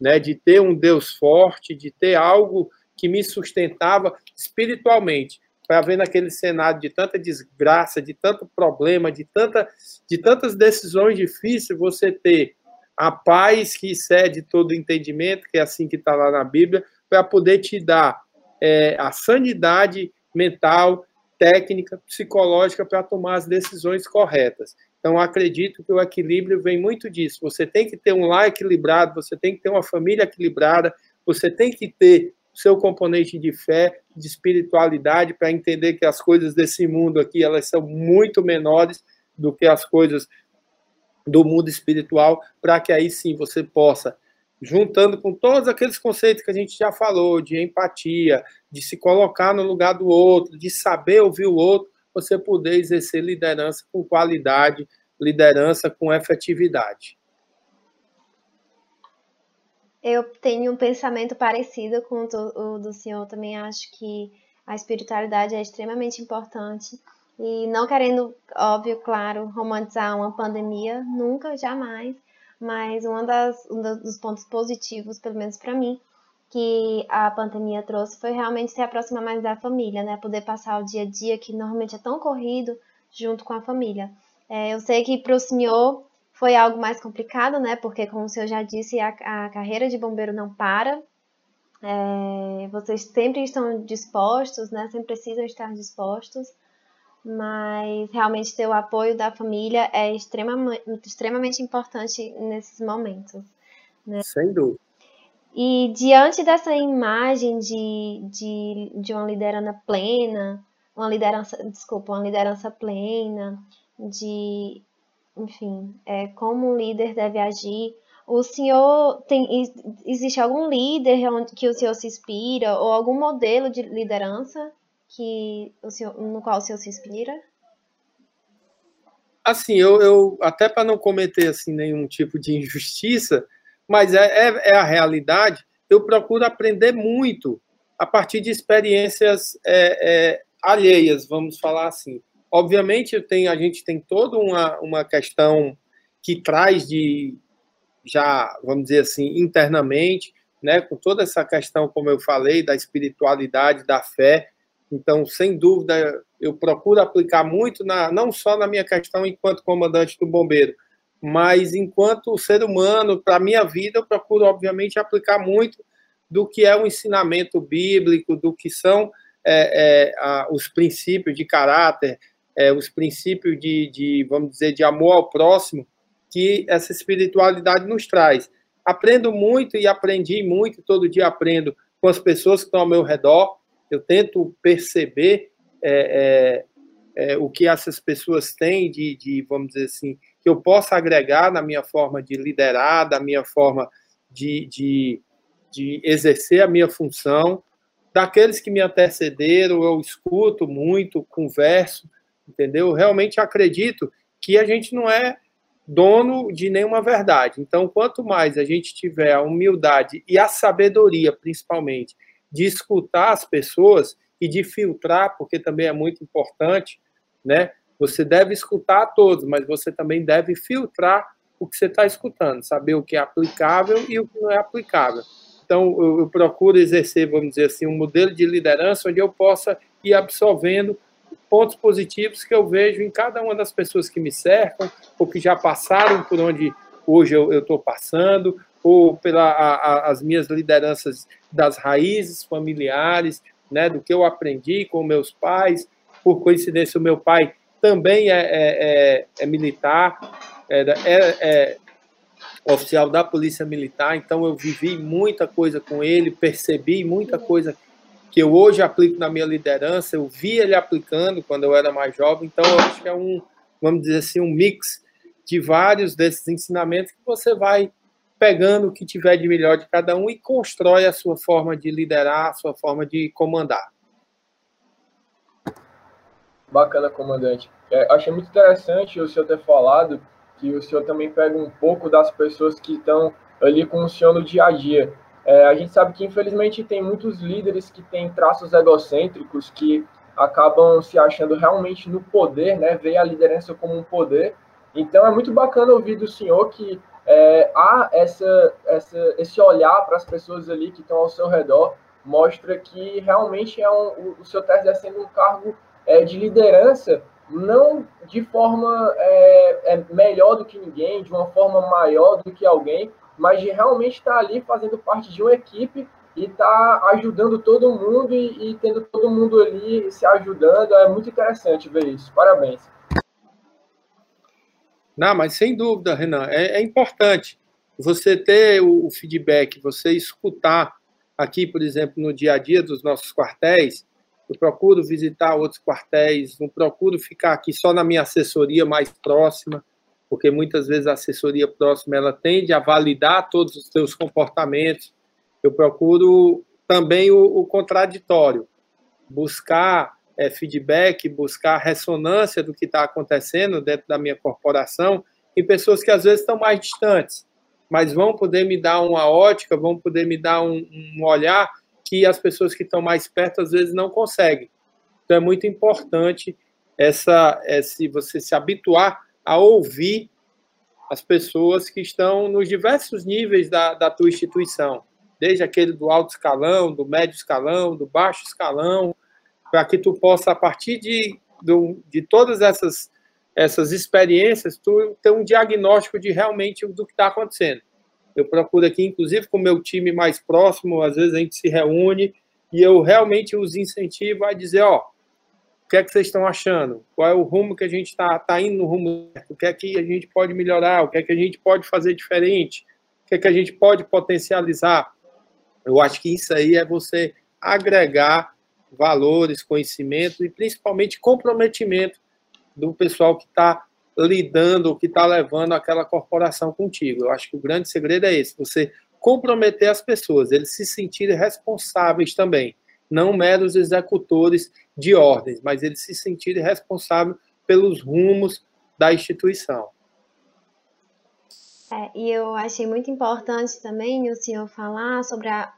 B: né, de ter um Deus forte, de ter algo que me sustentava espiritualmente, para ver naquele cenário de tanta desgraça, de tanto problema, de, tanta, de tantas decisões difíceis, você ter a paz que excede todo entendimento, que é assim que está lá na Bíblia, para poder te dar é, a sanidade mental, técnica, psicológica para tomar as decisões corretas. Então, acredito que o equilíbrio vem muito disso. Você tem que ter um lar equilibrado, você tem que ter uma família equilibrada, você tem que ter seu componente de fé, de espiritualidade, para entender que as coisas desse mundo aqui elas são muito menores do que as coisas do mundo espiritual, para que aí sim você possa, juntando com todos aqueles conceitos que a gente já falou, de empatia, de se colocar no lugar do outro, de saber ouvir o outro, você poder exercer liderança com qualidade, liderança com efetividade.
C: Eu tenho um pensamento parecido com o do senhor. Também acho que a espiritualidade é extremamente importante e não querendo, óbvio, claro, romantizar uma pandemia, nunca, jamais. Mas uma das, um dos pontos positivos, pelo menos para mim, que a pandemia trouxe foi realmente se aproximar mais da família, né? Poder passar o dia a dia que normalmente é tão corrido junto com a família. É, eu sei que para o senhor foi algo mais complicado, né? Porque, como o senhor já disse, a, a carreira de bombeiro não para. É, vocês sempre estão dispostos, né? Sempre precisam estar dispostos mas realmente ter o apoio da família é extremamente, extremamente importante nesses momentos. Né?
B: Sem dúvida.
C: E diante dessa imagem de, de, de uma liderança plena, uma liderança, desculpa, uma liderança plena, de, enfim, é, como um líder deve agir, o senhor tem, existe algum líder que o senhor se inspira ou algum modelo de liderança que o senhor, no qual o senhor se inspira?
B: Assim, eu, eu até para não cometer assim nenhum tipo de injustiça, mas é, é, é, a realidade. Eu procuro aprender muito a partir de experiências é, é, alheias, vamos falar assim. Obviamente, tenho, a gente tem toda uma, uma questão que traz de já, vamos dizer assim, internamente, né, com toda essa questão, como eu falei, da espiritualidade, da fé, então, sem dúvida, eu procuro aplicar muito, na, não só na minha questão enquanto comandante do bombeiro, mas enquanto ser humano, para a minha vida, eu procuro, obviamente, aplicar muito do que é o ensinamento bíblico, do que são é, é, a, os princípios de caráter, é, os princípios de, de, vamos dizer, de amor ao próximo, que essa espiritualidade nos traz. Aprendo muito e aprendi muito, todo dia aprendo com as pessoas que estão ao meu redor, eu tento perceber é, é, é, o que essas pessoas têm de, de, vamos dizer assim, que eu possa agregar na minha forma de liderar, da minha forma de, de, de exercer a minha função. Daqueles que me antecederam, eu escuto muito, converso, entendeu? Realmente acredito que a gente não é dono de nenhuma verdade. Então, quanto mais a gente tiver a humildade e a sabedoria, principalmente, de escutar as pessoas e de filtrar, porque também é muito importante, né? Você deve escutar todos, mas você também deve filtrar o que você está escutando, saber o que é aplicável e o que não é aplicável. Então, eu, eu procuro exercer, vamos dizer assim, um modelo de liderança onde eu possa ir absorvendo pontos positivos que eu vejo em cada uma das pessoas que me cercam, ou que já passaram por onde hoje eu estou passando, ou pelas minhas lideranças das raízes familiares, né, do que eu aprendi com meus pais. Por coincidência, o meu pai também é, é, é, é militar, é, é, oficial da Polícia Militar, então eu vivi muita coisa com ele, percebi muita coisa que eu hoje aplico na minha liderança, eu vi ele aplicando quando eu era mais jovem, então eu acho que é um, vamos dizer assim, um mix de vários desses ensinamentos que você vai pegando o que tiver de melhor de cada um e constrói a sua forma de liderar, a sua forma de comandar.
A: Bacana, comandante. É, achei muito interessante o senhor ter falado que o senhor também pega um pouco das pessoas que estão ali com o senhor no dia a dia. É, a gente sabe que, infelizmente, tem muitos líderes que têm traços egocêntricos que acabam se achando realmente no poder, né? Vê a liderança como um poder. Então, é muito bacana ouvir do senhor que é, há essa, essa, esse olhar para as pessoas ali que estão ao seu redor, mostra que realmente é um, o senhor está exercendo um cargo é, de liderança, não de forma é, é, melhor do que ninguém, de uma forma maior do que alguém, mas de realmente estar tá ali fazendo parte de uma equipe e tá ajudando todo mundo e, e, tendo todo mundo ali se ajudando. É muito interessante ver isso. Parabéns.
B: Não, mas sem dúvida, Renan, é, é importante você ter o, o feedback, você escutar aqui, por exemplo, no dia a dia dos nossos quartéis. Eu procuro visitar outros quartéis, não procuro ficar aqui só na minha assessoria mais próxima porque muitas vezes a assessoria próxima ela tende a validar todos os seus comportamentos. Eu procuro também o, o contraditório, buscar é, feedback, buscar ressonância do que está acontecendo dentro da minha corporação em pessoas que às vezes estão mais distantes, mas vão poder me dar uma ótica, vão poder me dar um, um olhar que as pessoas que estão mais perto às vezes não conseguem. Então é muito importante essa, esse, você se habituar a ouvir as pessoas que estão nos diversos níveis da, da tua instituição, desde aquele do alto escalão, do médio escalão, do baixo escalão, para que tu possa, a partir de, de todas essas, essas experiências, tu ter um diagnóstico de realmente do que está acontecendo. Eu procuro aqui, inclusive com o meu time mais próximo, às vezes a gente se reúne e eu realmente os incentivo a dizer, ó, que é que vocês estão achando? Qual é o rumo que a gente está tá indo no rumo? O que é que a gente pode melhorar? O que é que a gente pode fazer diferente? O que é que a gente pode potencializar? Eu acho que isso aí é você agregar valores, conhecimento e principalmente comprometimento do pessoal que está lidando, que está levando aquela corporação contigo. Eu acho que o grande segredo é esse: você comprometer as pessoas, eles se sentirem responsáveis também não meros executores de ordens, mas eles se sentirem responsáveis pelos rumos da instituição.
C: É, e eu achei muito importante também o senhor falar sobre a,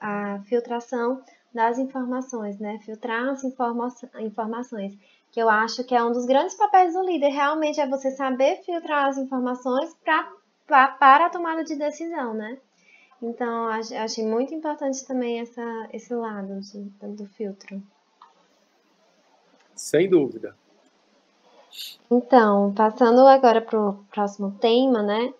C: a filtração das informações, né? Filtrar as informa informações, que eu acho que é um dos grandes papéis do líder, realmente é você saber filtrar as informações pra, pra para a tomada de decisão, né? Então, achei muito importante também essa, esse lado de, do filtro.
B: Sem dúvida.
C: Então, passando agora para o próximo tema, né?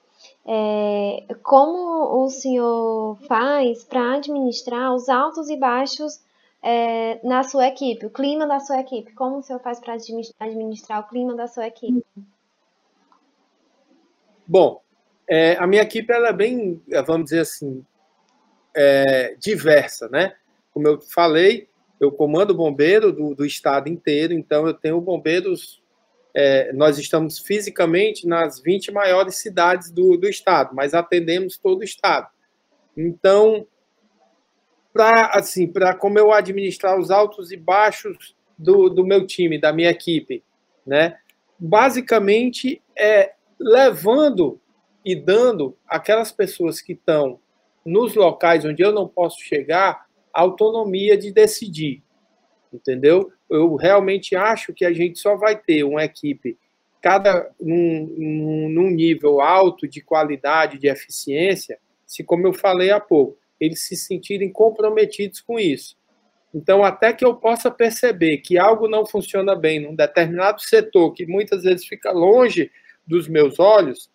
C: É, como o senhor faz para administrar os altos e baixos é, na sua equipe, o clima da sua equipe? Como o senhor faz para administrar o clima da sua equipe?
B: Bom, é, a minha equipe ela é bem, vamos dizer assim, é, diversa, né? Como eu falei, eu comando bombeiro do, do estado inteiro, então eu tenho bombeiros é, nós estamos fisicamente nas 20 maiores cidades do, do estado, mas atendemos todo o estado. Então, para assim, para como eu administrar os altos e baixos do, do meu time, da minha equipe, né? Basicamente é levando e dando aquelas pessoas que estão nos locais onde eu não posso chegar autonomia de decidir, entendeu? Eu realmente acho que a gente só vai ter uma equipe cada num, num nível alto de qualidade, de eficiência, se como eu falei há pouco, eles se sentirem comprometidos com isso. Então, até que eu possa perceber que algo não funciona bem num determinado setor, que muitas vezes fica longe dos meus olhos,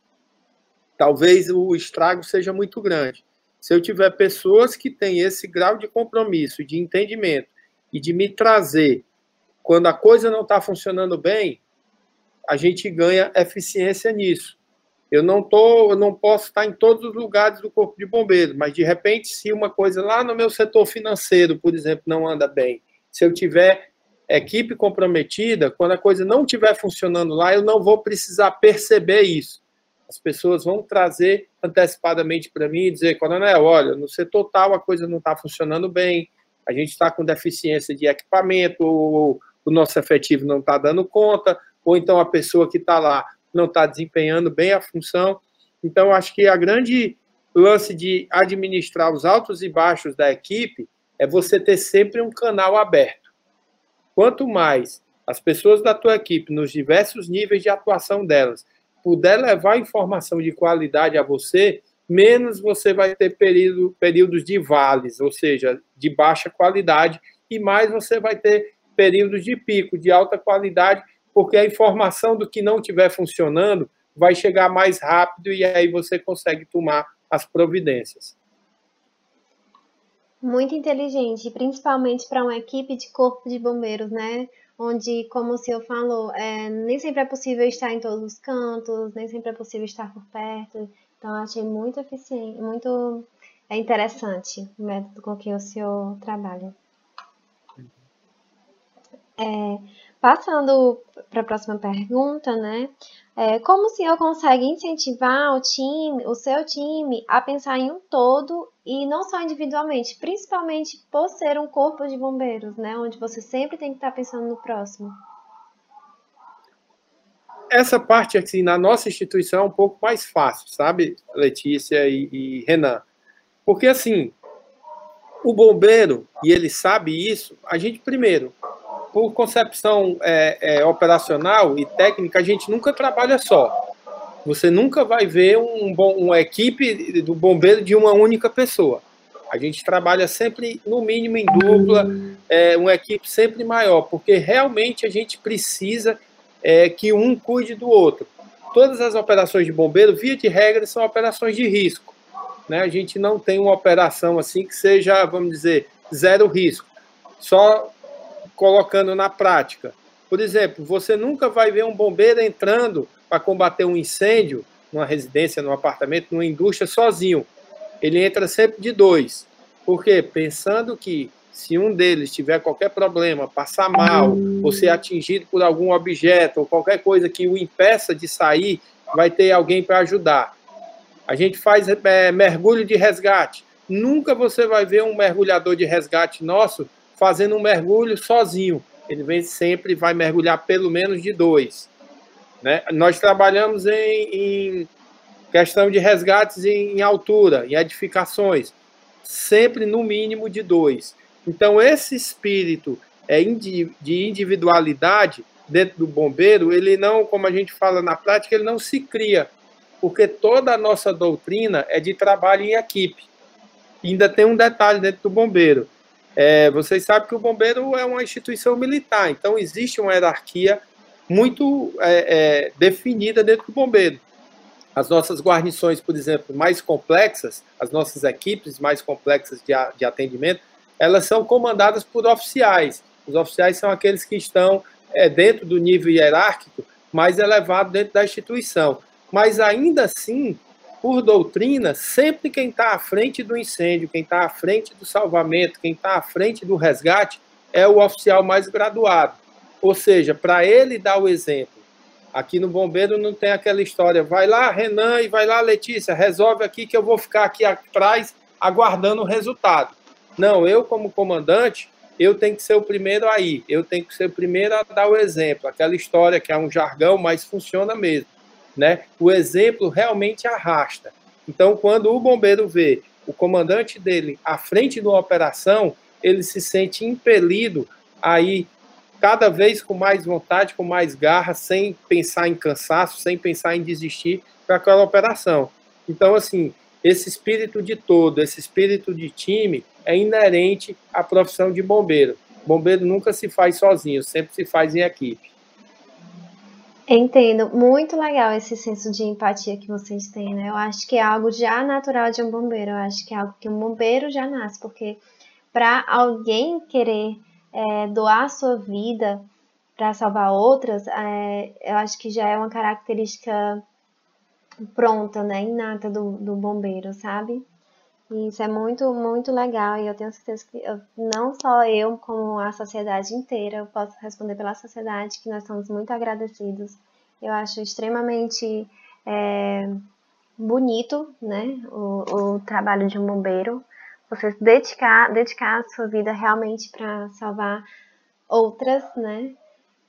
B: talvez o estrago seja muito grande. Se eu tiver pessoas que têm esse grau de compromisso, de entendimento e de me trazer quando a coisa não está funcionando bem, a gente ganha eficiência nisso. Eu não tô, eu não posso estar em todos os lugares do corpo de bombeiros, mas de repente, se uma coisa lá no meu setor financeiro, por exemplo, não anda bem, se eu tiver equipe comprometida, quando a coisa não estiver funcionando lá, eu não vou precisar perceber isso. As pessoas vão trazer antecipadamente para mim e dizer, coronel, olha, no setor tal a coisa não está funcionando bem, a gente está com deficiência de equipamento, o, o nosso efetivo não está dando conta, ou então a pessoa que está lá não está desempenhando bem a função. Então, acho que a grande lance de administrar os altos e baixos da equipe é você ter sempre um canal aberto. Quanto mais as pessoas da tua equipe, nos diversos níveis de atuação delas, puder levar informação de qualidade a você, menos você vai ter período, períodos de vales, ou seja, de baixa qualidade, e mais você vai ter períodos de pico, de alta qualidade, porque a informação do que não estiver funcionando vai chegar mais rápido e aí você consegue tomar as providências.
C: Muito inteligente, principalmente para uma equipe de corpo de bombeiros, né? Onde, como o senhor falou, é, nem sempre é possível estar em todos os cantos, nem sempre é possível estar por perto. Então, achei muito eficiente, muito é interessante o método com que o senhor trabalha. É, Passando para a próxima pergunta, né? É, como o senhor consegue incentivar o time, o seu time, a pensar em um todo e não só individualmente, principalmente por ser um corpo de bombeiros, né? Onde você sempre tem que estar pensando no próximo.
B: Essa parte, assim, na nossa instituição é um pouco mais fácil, sabe, Letícia e, e Renan? Porque, assim, o bombeiro, e ele sabe isso, a gente, primeiro, por concepção é, é, operacional e técnica, a gente nunca trabalha só. Você nunca vai ver um, uma equipe do bombeiro de uma única pessoa. A gente trabalha sempre, no mínimo, em dupla, é, uma equipe sempre maior, porque realmente a gente precisa é, que um cuide do outro. Todas as operações de bombeiro, via de regra, são operações de risco. Né? A gente não tem uma operação assim que seja, vamos dizer, zero risco. Só colocando na prática. Por exemplo, você nunca vai ver um bombeiro entrando para combater um incêndio numa residência, num apartamento, numa indústria sozinho. Ele entra sempre de dois. Por quê? Pensando que se um deles tiver qualquer problema, passar mal, ou ser atingido por algum objeto, ou qualquer coisa que o impeça de sair, vai ter alguém para ajudar. A gente faz é, mergulho de resgate. Nunca você vai ver um mergulhador de resgate nosso fazendo um mergulho sozinho. Ele vem sempre vai mergulhar pelo menos de dois. Né? Nós trabalhamos em, em questão de resgates em, em altura, em edificações, sempre no mínimo de dois. Então, esse espírito é de individualidade dentro do bombeiro, ele não, como a gente fala na prática, ele não se cria, porque toda a nossa doutrina é de trabalho em equipe. E ainda tem um detalhe dentro do bombeiro. É, vocês sabem que o bombeiro é uma instituição militar, então existe uma hierarquia muito é, é, definida dentro do bombeiro. As nossas guarnições, por exemplo, mais complexas, as nossas equipes mais complexas de, de atendimento, elas são comandadas por oficiais. Os oficiais são aqueles que estão é, dentro do nível hierárquico mais elevado dentro da instituição. Mas ainda assim, por doutrina, sempre quem está à frente do incêndio, quem está à frente do salvamento, quem está à frente do resgate, é o oficial mais graduado. Ou seja, para ele dar o exemplo Aqui no Bombeiro não tem aquela história, vai lá, Renan, e vai lá, Letícia, resolve aqui que eu vou ficar aqui atrás aguardando o resultado. Não, eu, como comandante, eu tenho que ser o primeiro a ir, eu tenho que ser o primeiro a dar o exemplo. Aquela história que é um jargão, mas funciona mesmo. Né? O exemplo realmente arrasta. Então, quando o bombeiro vê o comandante dele à frente de uma operação, ele se sente impelido a ir cada vez com mais vontade, com mais garra, sem pensar em cansaço, sem pensar em desistir para aquela operação. Então, assim, esse espírito de todo, esse espírito de time é inerente à profissão de bombeiro. Bombeiro nunca se faz sozinho, sempre se faz em equipe.
C: Entendo, muito legal esse senso de empatia que vocês têm, né? Eu acho que é algo já natural de um bombeiro, eu acho que é algo que um bombeiro já nasce, porque para alguém querer é, doar sua vida para salvar outras, é, eu acho que já é uma característica pronta, né, inata do, do bombeiro, sabe? Isso é muito, muito legal e eu tenho certeza que eu, não só eu, como a sociedade inteira, eu posso responder pela sociedade que nós estamos muito agradecidos. Eu acho extremamente é, bonito, né, o, o trabalho de um bombeiro você dedicar, dedicar a sua vida realmente para salvar outras, né?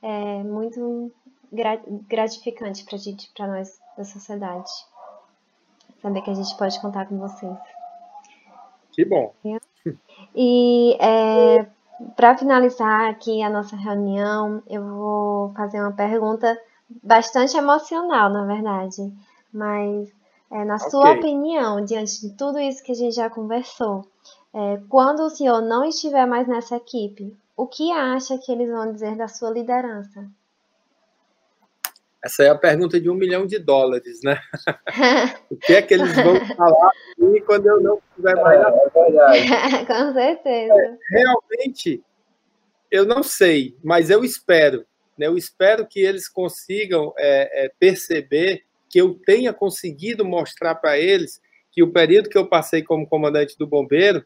C: É muito gratificante para gente, para nós da sociedade. Saber que a gente pode contar com vocês.
B: Que bom.
C: E é, para finalizar aqui a nossa reunião, eu vou fazer uma pergunta bastante emocional, na verdade. Mas, é, na okay. sua opinião, diante de tudo isso que a gente já conversou, é, quando o senhor não estiver mais nessa equipe, o que acha que eles vão dizer da sua liderança?
B: Essa é a pergunta de um milhão de dólares, né? o que é que eles vão falar quando eu não estiver mais na é,
C: verdade. Com certeza. É,
B: realmente, eu não sei, mas eu espero. Né? Eu espero que eles consigam é, é, perceber que eu tenha conseguido mostrar para eles que o período que eu passei como comandante do bombeiro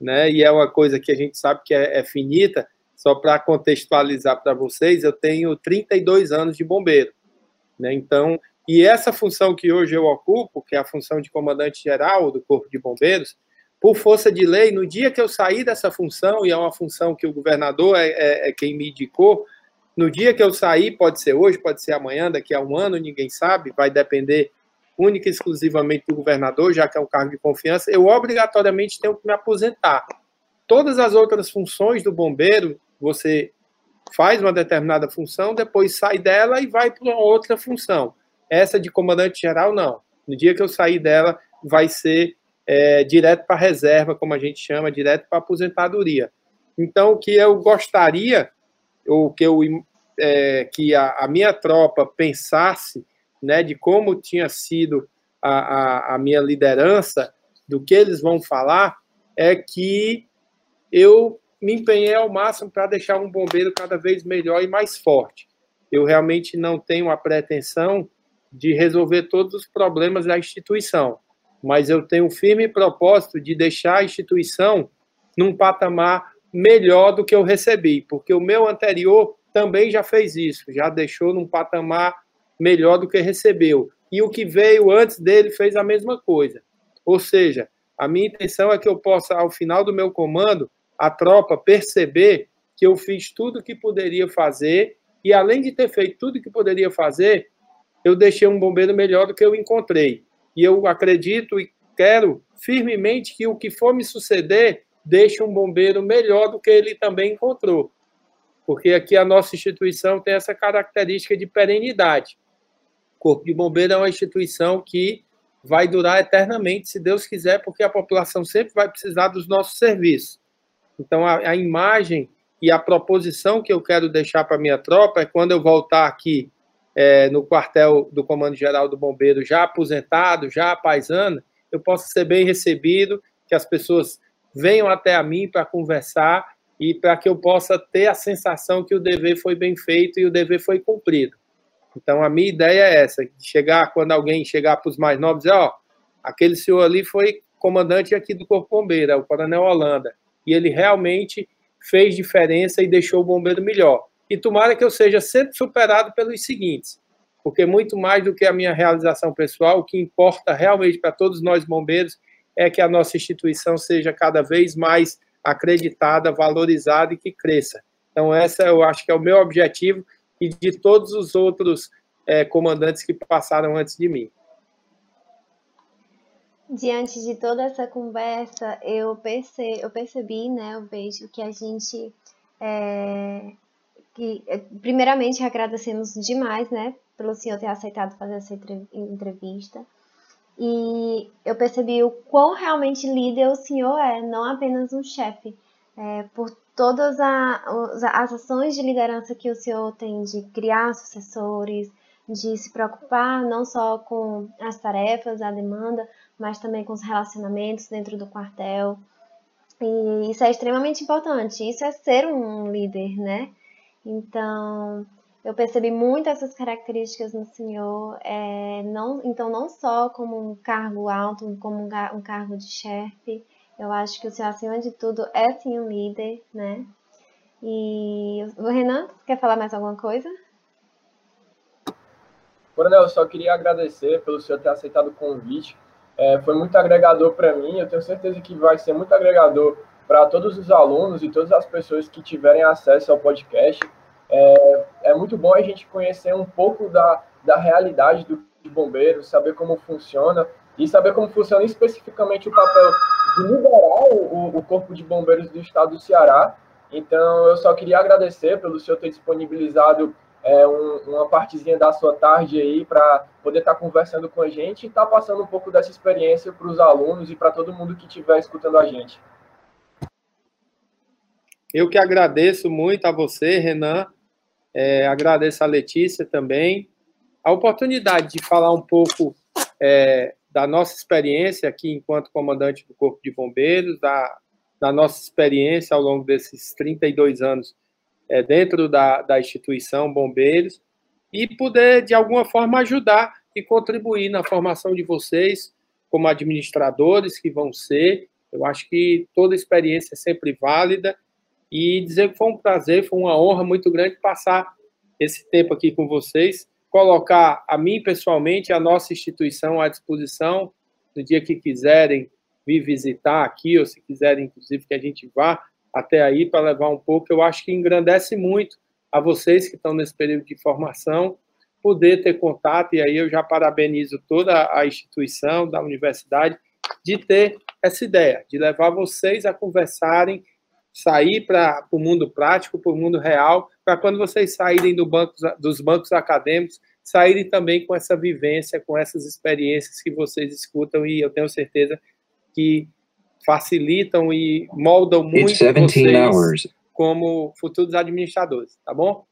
B: né? E é uma coisa que a gente sabe que é, é finita. Só para contextualizar para vocês, eu tenho 32 anos de bombeiro, né? Então, e essa função que hoje eu ocupo, que é a função de comandante geral do Corpo de Bombeiros, por força de lei, no dia que eu saí dessa função, e é uma função que o governador é, é, é quem me indicou, no dia que eu sair, pode ser hoje, pode ser amanhã, daqui a um ano, ninguém sabe, vai depender única e exclusivamente do governador, já que é um cargo de confiança, eu obrigatoriamente tenho que me aposentar. Todas as outras funções do bombeiro, você faz uma determinada função, depois sai dela e vai para outra função. Essa de comandante geral, não. No dia que eu sair dela, vai ser é, direto para reserva, como a gente chama, direto para aposentadoria. Então, o que eu gostaria, ou que, eu, é, que a, a minha tropa pensasse né, de como tinha sido a, a, a minha liderança, do que eles vão falar, é que eu me empenhei ao máximo para deixar um bombeiro cada vez melhor e mais forte. Eu realmente não tenho a pretensão de resolver todos os problemas da instituição, mas eu tenho um firme propósito de deixar a instituição num patamar melhor do que eu recebi, porque o meu anterior também já fez isso, já deixou num patamar melhor do que recebeu. E o que veio antes dele fez a mesma coisa. Ou seja, a minha intenção é que eu possa, ao final do meu comando, a tropa perceber que eu fiz tudo o que poderia fazer e, além de ter feito tudo o que poderia fazer, eu deixei um bombeiro melhor do que eu encontrei. E eu acredito e quero firmemente que o que for me suceder deixe um bombeiro melhor do que ele também encontrou. Porque aqui a nossa instituição tem essa característica de perenidade. Corpo de Bombeiro é uma instituição que vai durar eternamente, se Deus quiser, porque a população sempre vai precisar dos nossos serviços. Então, a, a imagem e a proposição que eu quero deixar para a minha tropa é quando eu voltar aqui é, no quartel do Comando Geral do Bombeiro, já aposentado, já paisano, eu possa ser bem recebido, que as pessoas venham até a mim para conversar e para que eu possa ter a sensação que o dever foi bem feito e o dever foi cumprido. Então, a minha ideia é essa: chegar, quando alguém chegar para os mais novos, dizer, ó, aquele senhor ali foi comandante aqui do Corpo Bombeiro, é o Coronel Holanda, e ele realmente fez diferença e deixou o bombeiro melhor. E tomara que eu seja sempre superado pelos seguintes: porque muito mais do que a minha realização pessoal, o que importa realmente para todos nós bombeiros é que a nossa instituição seja cada vez mais acreditada, valorizada e que cresça. Então, essa eu acho que é o meu objetivo e de todos os outros é, comandantes que passaram antes de mim.
C: Diante de toda essa conversa, eu, perce, eu percebi, né, eu vejo que a gente, é, que, é, primeiramente, agradecemos demais, né, pelo senhor ter aceitado fazer essa entrevista. E eu percebi o quão realmente líder o senhor é, não apenas um chefe, é, por todas a, as ações de liderança que o senhor tem de criar sucessores, de se preocupar não só com as tarefas, a demanda, mas também com os relacionamentos dentro do quartel. E isso é extremamente importante. Isso é ser um líder, né? Então, eu percebi muito essas características no senhor. É, não, então, não só como um cargo alto, como um, um cargo de chefe. Eu acho que o senhor, acima de tudo, é sim um líder, né? E o Renan, quer falar mais alguma coisa?
A: Coronel, eu só queria agradecer pelo senhor ter aceitado o convite. É, foi muito agregador para mim. Eu tenho certeza que vai ser muito agregador para todos os alunos e todas as pessoas que tiverem acesso ao podcast. É, é muito bom a gente conhecer um pouco da, da realidade do bombeiro, saber como funciona e saber como funciona especificamente o papel de liderar o, o Corpo de Bombeiros do Estado do Ceará. Então, eu só queria agradecer pelo senhor ter disponibilizado é, um, uma partezinha da sua tarde aí para poder estar tá conversando com a gente e estar tá passando um pouco dessa experiência para os alunos e para todo mundo que estiver escutando a gente.
B: Eu que agradeço muito a você, Renan, é, agradeço a Letícia também, a oportunidade de falar um pouco é, da nossa experiência aqui enquanto comandante do Corpo de Bombeiros, da, da nossa experiência ao longo desses 32 anos é, dentro da, da instituição Bombeiros e poder, de alguma forma, ajudar e contribuir na formação de vocês como administradores que vão ser. Eu acho que toda experiência é sempre válida e dizer que foi um prazer, foi uma honra muito grande passar esse tempo aqui com vocês, colocar a mim pessoalmente, a nossa instituição à disposição no dia que quiserem vir visitar aqui, ou se quiserem, inclusive, que a gente vá até aí para levar um pouco, eu acho que engrandece muito a vocês que estão nesse período de formação, poder ter contato, e aí eu já parabenizo toda a instituição da universidade de ter essa ideia, de levar vocês a conversarem, sair para o mundo prático, para o mundo real, para quando vocês saírem do banco, dos bancos acadêmicos, saírem também com essa vivência, com essas experiências que vocês escutam, e eu tenho certeza que facilitam e moldam muito vocês como futuros administradores, tá bom?